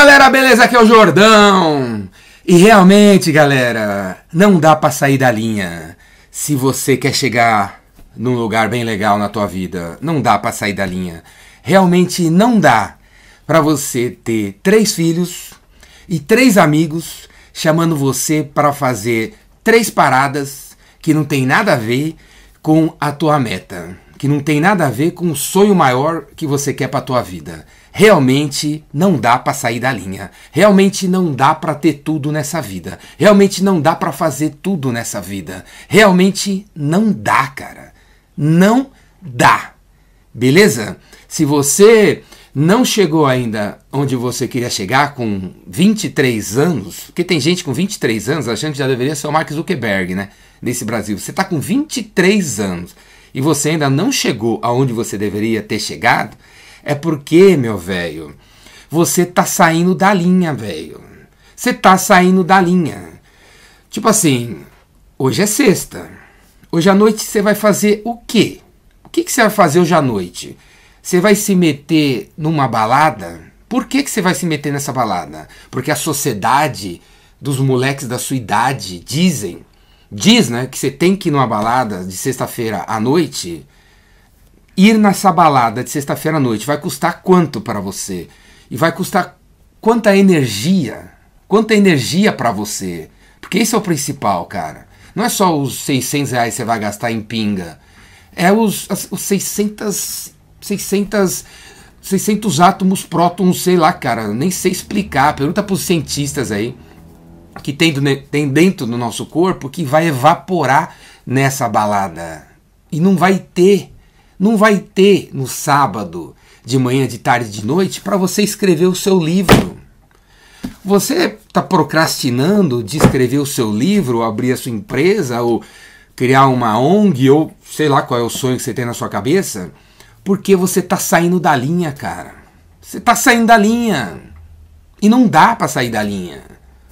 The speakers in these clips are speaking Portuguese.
galera, beleza? Aqui é o Jordão. E realmente, galera, não dá para sair da linha. Se você quer chegar num lugar bem legal na tua vida, não dá para sair da linha. Realmente não dá para você ter três filhos e três amigos chamando você para fazer três paradas que não tem nada a ver com a tua meta, que não tem nada a ver com o sonho maior que você quer para tua vida realmente não dá para sair da linha. Realmente não dá para ter tudo nessa vida. Realmente não dá para fazer tudo nessa vida. Realmente não dá, cara. Não dá. Beleza? Se você não chegou ainda onde você queria chegar com 23 anos, porque tem gente com 23 anos achando que já deveria ser o Mark Zuckerberg, né? Nesse Brasil. Você está com 23 anos e você ainda não chegou aonde você deveria ter chegado, é porque, meu velho, você tá saindo da linha, velho. Você tá saindo da linha. Tipo assim, hoje é sexta. Hoje à noite você vai fazer o quê? O que, que você vai fazer hoje à noite? Você vai se meter numa balada? Por que, que você vai se meter nessa balada? Porque a sociedade dos moleques da sua idade dizem, diz, né, que você tem que ir numa balada de sexta-feira à noite ir nessa balada de sexta-feira à noite vai custar quanto para você? E vai custar quanta energia? Quanta energia para você? Porque esse é o principal, cara. Não é só os 600 reais que você vai gastar em pinga. É os, os 600, 600, 600 átomos, prótons, sei lá, cara. Nem sei explicar. Pergunta para os cientistas aí que tem, do, tem dentro do nosso corpo que vai evaporar nessa balada. E não vai ter não vai ter no sábado, de manhã, de tarde, de noite, para você escrever o seu livro. Você está procrastinando de escrever o seu livro, abrir a sua empresa, ou criar uma ONG, ou sei lá qual é o sonho que você tem na sua cabeça, porque você está saindo da linha, cara. Você está saindo da linha. E não dá para sair da linha.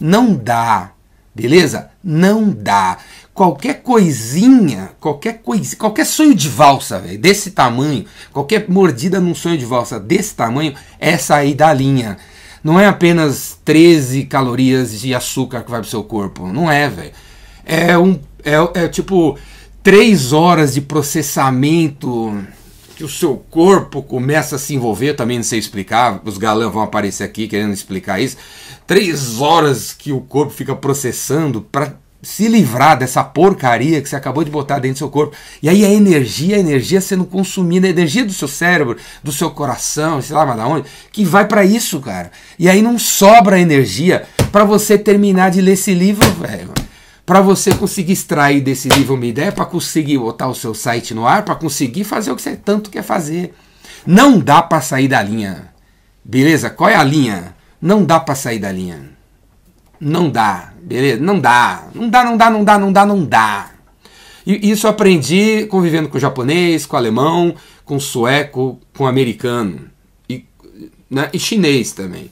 Não dá. Beleza? Não dá qualquer coisinha, qualquer coisa, qualquer sonho de valsa, véio, desse tamanho, qualquer mordida num sonho de valsa desse tamanho é sair da linha. Não é apenas 13 calorias de açúcar que vai pro seu corpo. Não é, velho. É um. É, é tipo 3 horas de processamento que o seu corpo começa a se envolver. Também não sei explicar. Os galãs vão aparecer aqui querendo explicar isso. Três horas que o corpo fica processando para se livrar dessa porcaria que você acabou de botar dentro do seu corpo. E aí a energia, a energia sendo consumida, a energia do seu cérebro, do seu coração, sei lá, mas da onde, que vai para isso, cara. E aí não sobra energia para você terminar de ler esse livro, velho. Para você conseguir extrair desse livro uma ideia, para conseguir botar o seu site no ar, para conseguir fazer o que você tanto quer fazer. Não dá para sair da linha. Beleza? Qual é a linha? Não dá para sair da linha. Não dá, beleza? Não dá. Não dá, não dá, não dá, não dá, não dá. E isso aprendi convivendo com japonês, com alemão, com sueco, com americano e, né, e chinês também.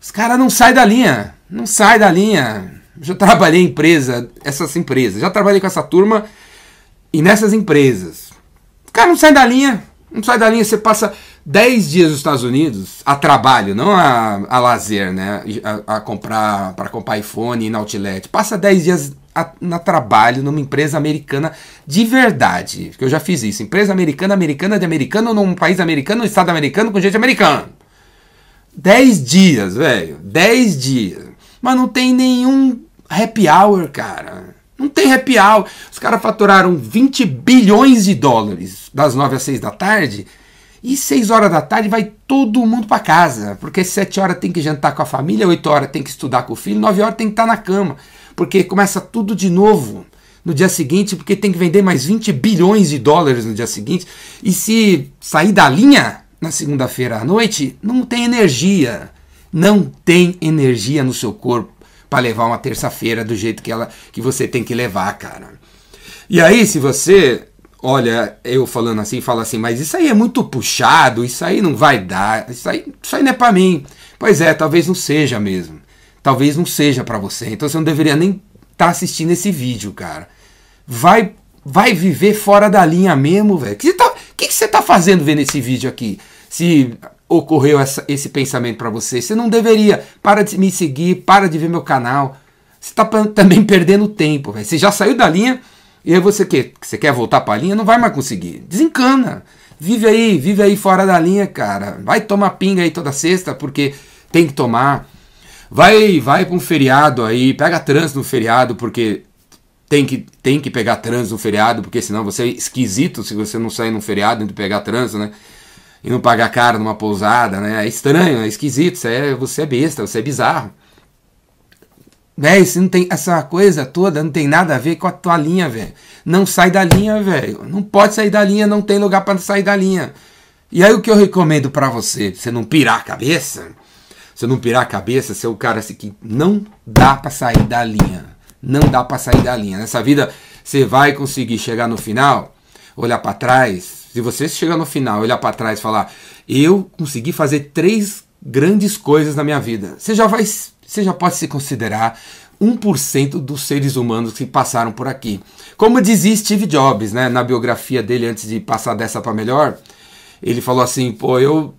Os caras não saem da linha, não sai da linha. Já trabalhei em empresa, essas empresas, já trabalhei com essa turma e nessas empresas. Os caras não saem da linha, não sai da linha, você passa 10 dias nos Estados Unidos a trabalho, não a, a lazer, né? A, a comprar para comprar iPhone e na outlet. Passa 10 dias a, na trabalho numa empresa americana de verdade. Que eu já fiz isso. Empresa americana, americana de americano, num país americano, num estado americano com gente americana. 10 dias, velho. 10 dias. Mas não tem nenhum happy hour, cara. Não tem happy hour. Os caras faturaram 20 bilhões de dólares das 9 às 6 da tarde e 6 horas da tarde vai todo mundo para casa, porque 7 horas tem que jantar com a família, 8 horas tem que estudar com o filho, 9 horas tem que estar na cama, porque começa tudo de novo no dia seguinte, porque tem que vender mais 20 bilhões de dólares no dia seguinte. E se sair da linha na segunda-feira à noite, não tem energia. Não tem energia no seu corpo para levar uma terça-feira do jeito que ela que você tem que levar, cara. E aí, se você olha eu falando assim, fala assim, mas isso aí é muito puxado, isso aí não vai dar, isso aí, isso aí não é para mim. Pois é, talvez não seja mesmo. Talvez não seja para você. Então você não deveria nem estar tá assistindo esse vídeo, cara. Vai vai viver fora da linha mesmo, velho. O que, tá, que, que você tá fazendo vendo esse vídeo aqui? Se ocorreu essa, esse pensamento para você? Você não deveria. Para de me seguir, para de ver meu canal. Você está também perdendo tempo. Véio. Você já saiu da linha e aí você quer, você quer voltar para a linha? Não vai mais conseguir. Desencana. Vive aí, vive aí fora da linha, cara. Vai tomar pinga aí toda sexta porque tem que tomar. Vai, vai para um feriado aí, pega trânsito no feriado porque tem que, tem que pegar trânsito no feriado, porque senão você é esquisito se você não sair no feriado e pegar trânsito, né? E não pagar caro numa pousada, né? É estranho, é esquisito, você é, você é besta, você é bizarro. Velho, você não tem essa coisa toda, não tem nada a ver com a tua linha, velho. Não sai da linha, velho. Não pode sair da linha, não tem lugar para sair da linha. E aí o que eu recomendo para você, você não pirar a cabeça, você não pirar a cabeça, ser o cara assim que não dá para sair da linha não dá para sair da linha. Nessa vida você vai conseguir chegar no final, olhar para trás. Se você chegar no final, olhar para trás e falar, eu consegui fazer três grandes coisas na minha vida. Você já vai, você já pode se considerar 1% dos seres humanos que passaram por aqui. Como dizia Steve Jobs, né, na biografia dele antes de passar dessa para melhor, ele falou assim: "Pô, eu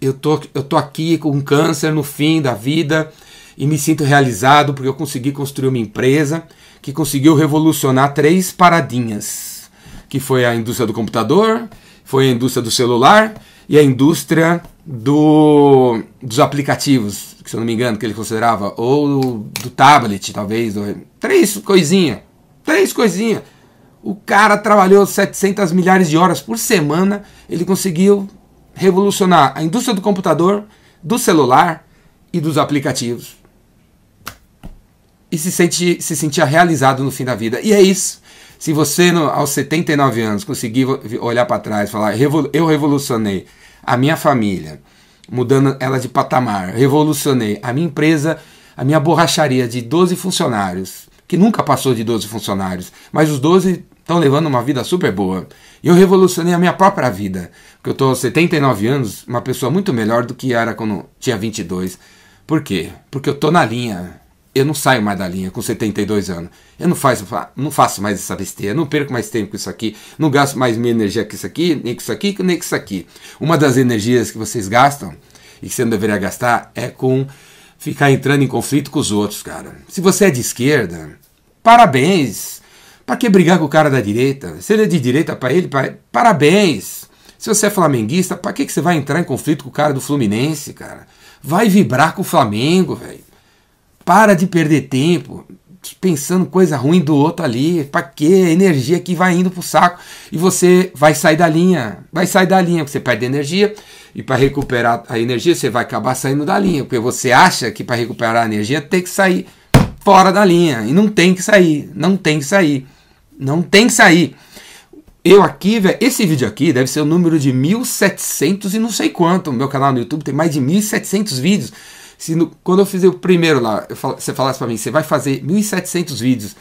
eu tô eu tô aqui com câncer no fim da vida, e me sinto realizado porque eu consegui construir uma empresa que conseguiu revolucionar três paradinhas, que foi a indústria do computador, foi a indústria do celular e a indústria do, dos aplicativos, que se eu não me engano, que ele considerava, ou do tablet, talvez, ou, três coisinhas, três coisinhas. O cara trabalhou 700 milhares de horas por semana, ele conseguiu revolucionar a indústria do computador, do celular e dos aplicativos e se, sente, se sentia realizado no fim da vida. E é isso. Se você, aos 79 anos, conseguir olhar para trás e falar: eu revolucionei a minha família, mudando ela de patamar, revolucionei a minha empresa, a minha borracharia de 12 funcionários, que nunca passou de 12 funcionários, mas os 12 estão levando uma vida super boa. Eu revolucionei a minha própria vida, porque eu estou aos 79 anos, uma pessoa muito melhor do que era quando tinha 22. Por quê? Porque eu estou na linha eu não saio mais da linha com 72 anos. Eu não faço, não faço mais essa besteira, não perco mais tempo com isso aqui, não gasto mais minha energia com isso aqui, nem com isso aqui, nem com isso aqui. Uma das energias que vocês gastam e que você não deveria gastar é com ficar entrando em conflito com os outros, cara. Se você é de esquerda, parabéns. Para que brigar com o cara da direita? Se ele é de direita para ele, pra... parabéns. Se você é flamenguista, para que, que você vai entrar em conflito com o cara do Fluminense, cara? Vai vibrar com o Flamengo, velho. Para de perder tempo pensando coisa ruim do outro ali. Para que energia que vai indo pro saco e você vai sair da linha, vai sair da linha, você perde energia e para recuperar a energia você vai acabar saindo da linha, porque você acha que para recuperar a energia tem que sair fora da linha e não tem que sair, não tem que sair, não tem que sair. Eu aqui, velho, esse vídeo aqui deve ser o número de 1700 e não sei quanto. O meu canal no YouTube tem mais de 1700 vídeos. Se no, quando eu fizer o primeiro lá, fal, você falasse para mim, você vai fazer 1.700 vídeos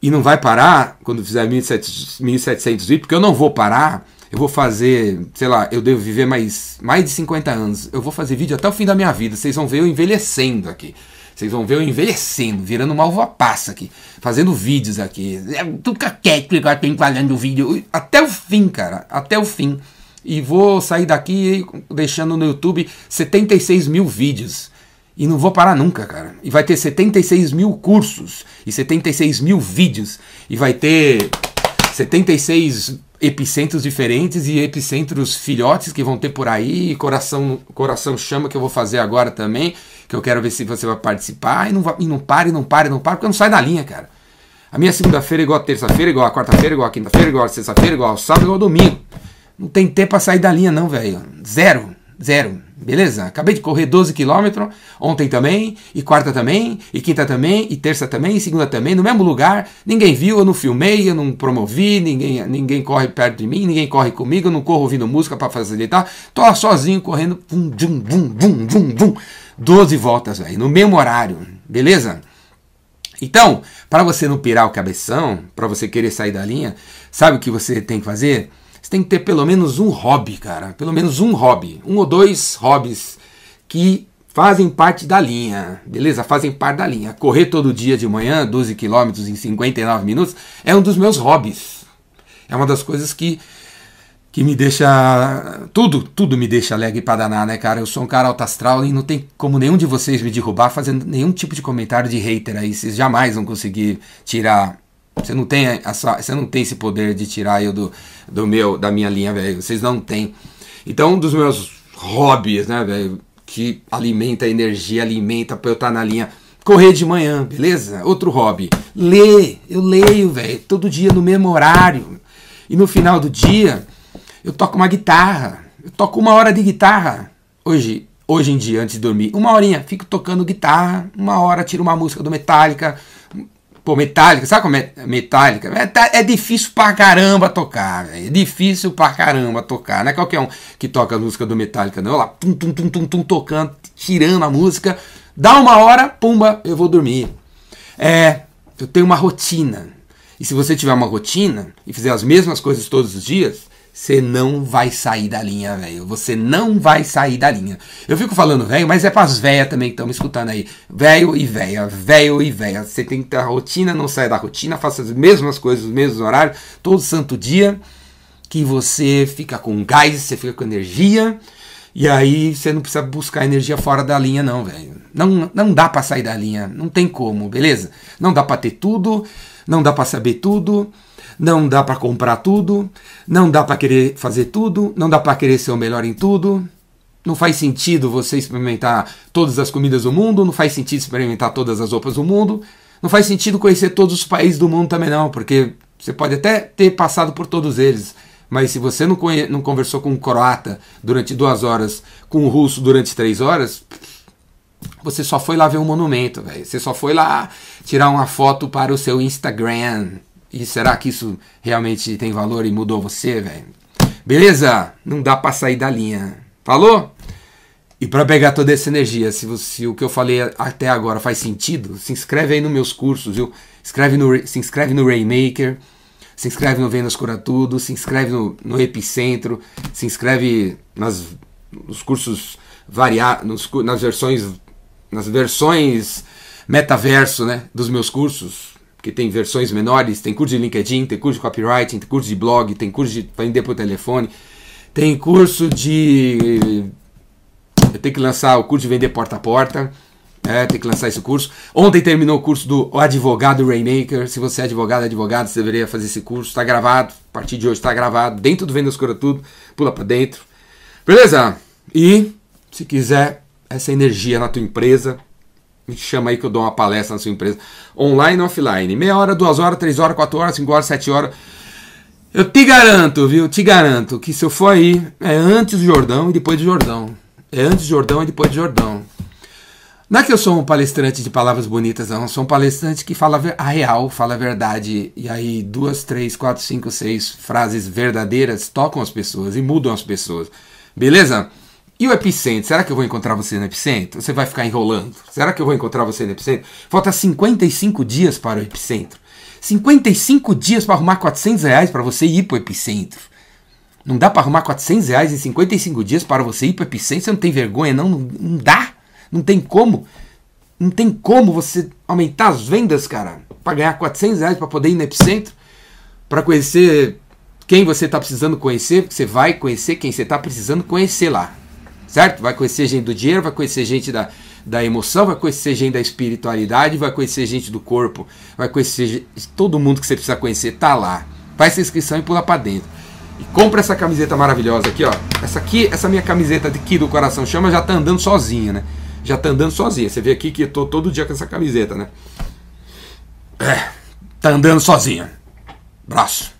e não vai parar quando fizer 1.700 vídeos, porque eu não vou parar, eu vou fazer, sei lá, eu devo viver mais, mais de 50 anos, eu vou fazer vídeo até o fim da minha vida, vocês vão ver eu envelhecendo aqui. Vocês vão ver eu envelhecendo, virando uma uva passa aqui, fazendo vídeos aqui. É tudo caquete agora tem falando vídeo. Até o fim, cara. Até o fim e vou sair daqui deixando no YouTube 76 mil vídeos. E não vou parar nunca, cara. E vai ter 76 mil cursos e 76 mil vídeos. E vai ter 76 epicentros diferentes e epicentros filhotes que vão ter por aí. Coração, coração chama que eu vou fazer agora também. Que eu quero ver se você vai participar. E não, vai, e não para, e não para, e não para, porque eu não saio da linha, cara. A minha segunda-feira é igual a terça-feira, igual a quarta-feira, igual a quinta-feira, igual a sexta-feira, igual ao sábado, igual ao domingo. Não tem tempo para sair da linha, não, velho. Zero. Zero. Beleza? Acabei de correr 12 km ontem também, e quarta também, e quinta também, e terça também, e segunda também, no mesmo lugar. Ninguém viu, eu não filmei, eu não promovi, ninguém, ninguém corre perto de mim, ninguém corre comigo, eu não corro ouvindo música para facilitar. Tô sozinho correndo, vum, vum, vum, vum, vum, vum. 12 voltas, velho, no mesmo horário. Beleza? Então, para você não pirar o cabeção, para você querer sair da linha, sabe o que você tem que fazer? Tem que ter pelo menos um hobby, cara. Pelo menos um hobby. Um ou dois hobbies que fazem parte da linha, beleza? Fazem parte da linha. Correr todo dia de manhã, 12 quilômetros em 59 minutos, é um dos meus hobbies. É uma das coisas que que me deixa. Tudo, tudo me deixa alegre pra danar, né, cara? Eu sou um cara alto astral e não tem como nenhum de vocês me derrubar fazendo nenhum tipo de comentário de hater aí. Vocês jamais vão conseguir tirar. Você não tem, essa, você não tem esse poder de tirar eu do, do meu, da minha linha, velho. Vocês não têm. Então, um dos meus hobbies, né, velho, que alimenta a energia, alimenta pra eu estar tá na linha. Correr de manhã, beleza? Outro hobby. Ler. Eu leio, velho, todo dia no mesmo horário. E no final do dia, eu toco uma guitarra. Eu toco uma hora de guitarra. Hoje, hoje em dia, antes de dormir, uma horinha, fico tocando guitarra, uma hora tiro uma música do Metallica. Pô, Metallica, sabe como é Metallica? É, é difícil pra caramba tocar, véio. é difícil pra caramba tocar. Não é qualquer um que toca a música do Metallica, não. Lá, tum, tum, tum, tum, tum, tocando, tirando a música. Dá uma hora, pumba, eu vou dormir. É, eu tenho uma rotina. E se você tiver uma rotina e fizer as mesmas coisas todos os dias, você não vai sair da linha, velho. Você não vai sair da linha. Eu fico falando velho, mas é pras velhas também que estão me escutando aí. Velho e velha, velho e velha. Você tem que ter a rotina, não saia da rotina, faça as mesmas coisas, os mesmos horários, todo santo dia, que você fica com gás, você fica com energia. E aí você não precisa buscar energia fora da linha, não, velho. Não, não dá para sair da linha, não tem como, beleza? Não dá para ter tudo, não dá para saber tudo não dá para comprar tudo, não dá para querer fazer tudo, não dá para querer ser o melhor em tudo. Não faz sentido você experimentar todas as comidas do mundo, não faz sentido experimentar todas as roupas do mundo, não faz sentido conhecer todos os países do mundo também não, porque você pode até ter passado por todos eles, mas se você não, conhe... não conversou com um croata durante duas horas, com um russo durante três horas, você só foi lá ver um monumento, velho. Você só foi lá tirar uma foto para o seu Instagram. E será que isso realmente tem valor e mudou você, velho? Beleza? Não dá pra sair da linha. Falou? E para pegar toda essa energia, se, você, se o que eu falei até agora faz sentido, se inscreve aí nos meus cursos, viu? Escreve no, se inscreve no Rainmaker, se inscreve no Vendas Cura Tudo, se inscreve no, no Epicentro, se inscreve nas, nos cursos variados, nas versões, nas versões metaverso, né, dos meus cursos que tem versões menores, tem curso de LinkedIn, tem curso de copywriting, tem curso de blog, tem curso de vender por telefone, tem curso de. Eu tenho que lançar o curso de vender porta a porta. É, tem que lançar esse curso. Ontem terminou o curso do Advogado Rainmaker. Se você é advogado, advogado, você deveria fazer esse curso. Está gravado. A partir de hoje está gravado. Dentro do Vendas Cura Tudo. Pula para dentro. Beleza? E se quiser essa energia na tua empresa, me chama aí que eu dou uma palestra na sua empresa. Online ou offline. Meia hora, duas horas, três horas, quatro horas, cinco horas, sete horas. Eu te garanto, viu? Te garanto que se eu for aí, é antes do Jordão e depois do Jordão. É antes do Jordão e depois do Jordão. Não é que eu sou um palestrante de palavras bonitas, não. Eu sou um palestrante que fala a real, fala a verdade. E aí, duas, três, quatro, cinco, seis frases verdadeiras tocam as pessoas e mudam as pessoas. Beleza? E o epicentro? Será que eu vou encontrar você no epicentro? Você vai ficar enrolando? Será que eu vou encontrar você no epicentro? Falta 55 dias para o epicentro. 55 dias para arrumar 400 reais para você ir para o epicentro. Não dá para arrumar 400 reais em 55 dias para você ir para o epicentro? Você não tem vergonha, não? Não, não dá? Não tem como? Não tem como você aumentar as vendas, cara, para ganhar 400 reais para poder ir no epicentro? Para conhecer quem você está precisando conhecer? Você vai conhecer quem você está precisando conhecer lá certo? Vai conhecer gente do dinheiro, vai conhecer gente da, da emoção, vai conhecer gente da espiritualidade, vai conhecer gente do corpo, vai conhecer todo mundo que você precisa conhecer, tá lá. Faz essa inscrição e pula para dentro. E compra essa camiseta maravilhosa aqui, ó. Essa aqui, essa minha camiseta aqui do Coração Chama já tá andando sozinha, né? Já tá andando sozinha. Você vê aqui que eu tô todo dia com essa camiseta, né? É, tá andando sozinha. Braço.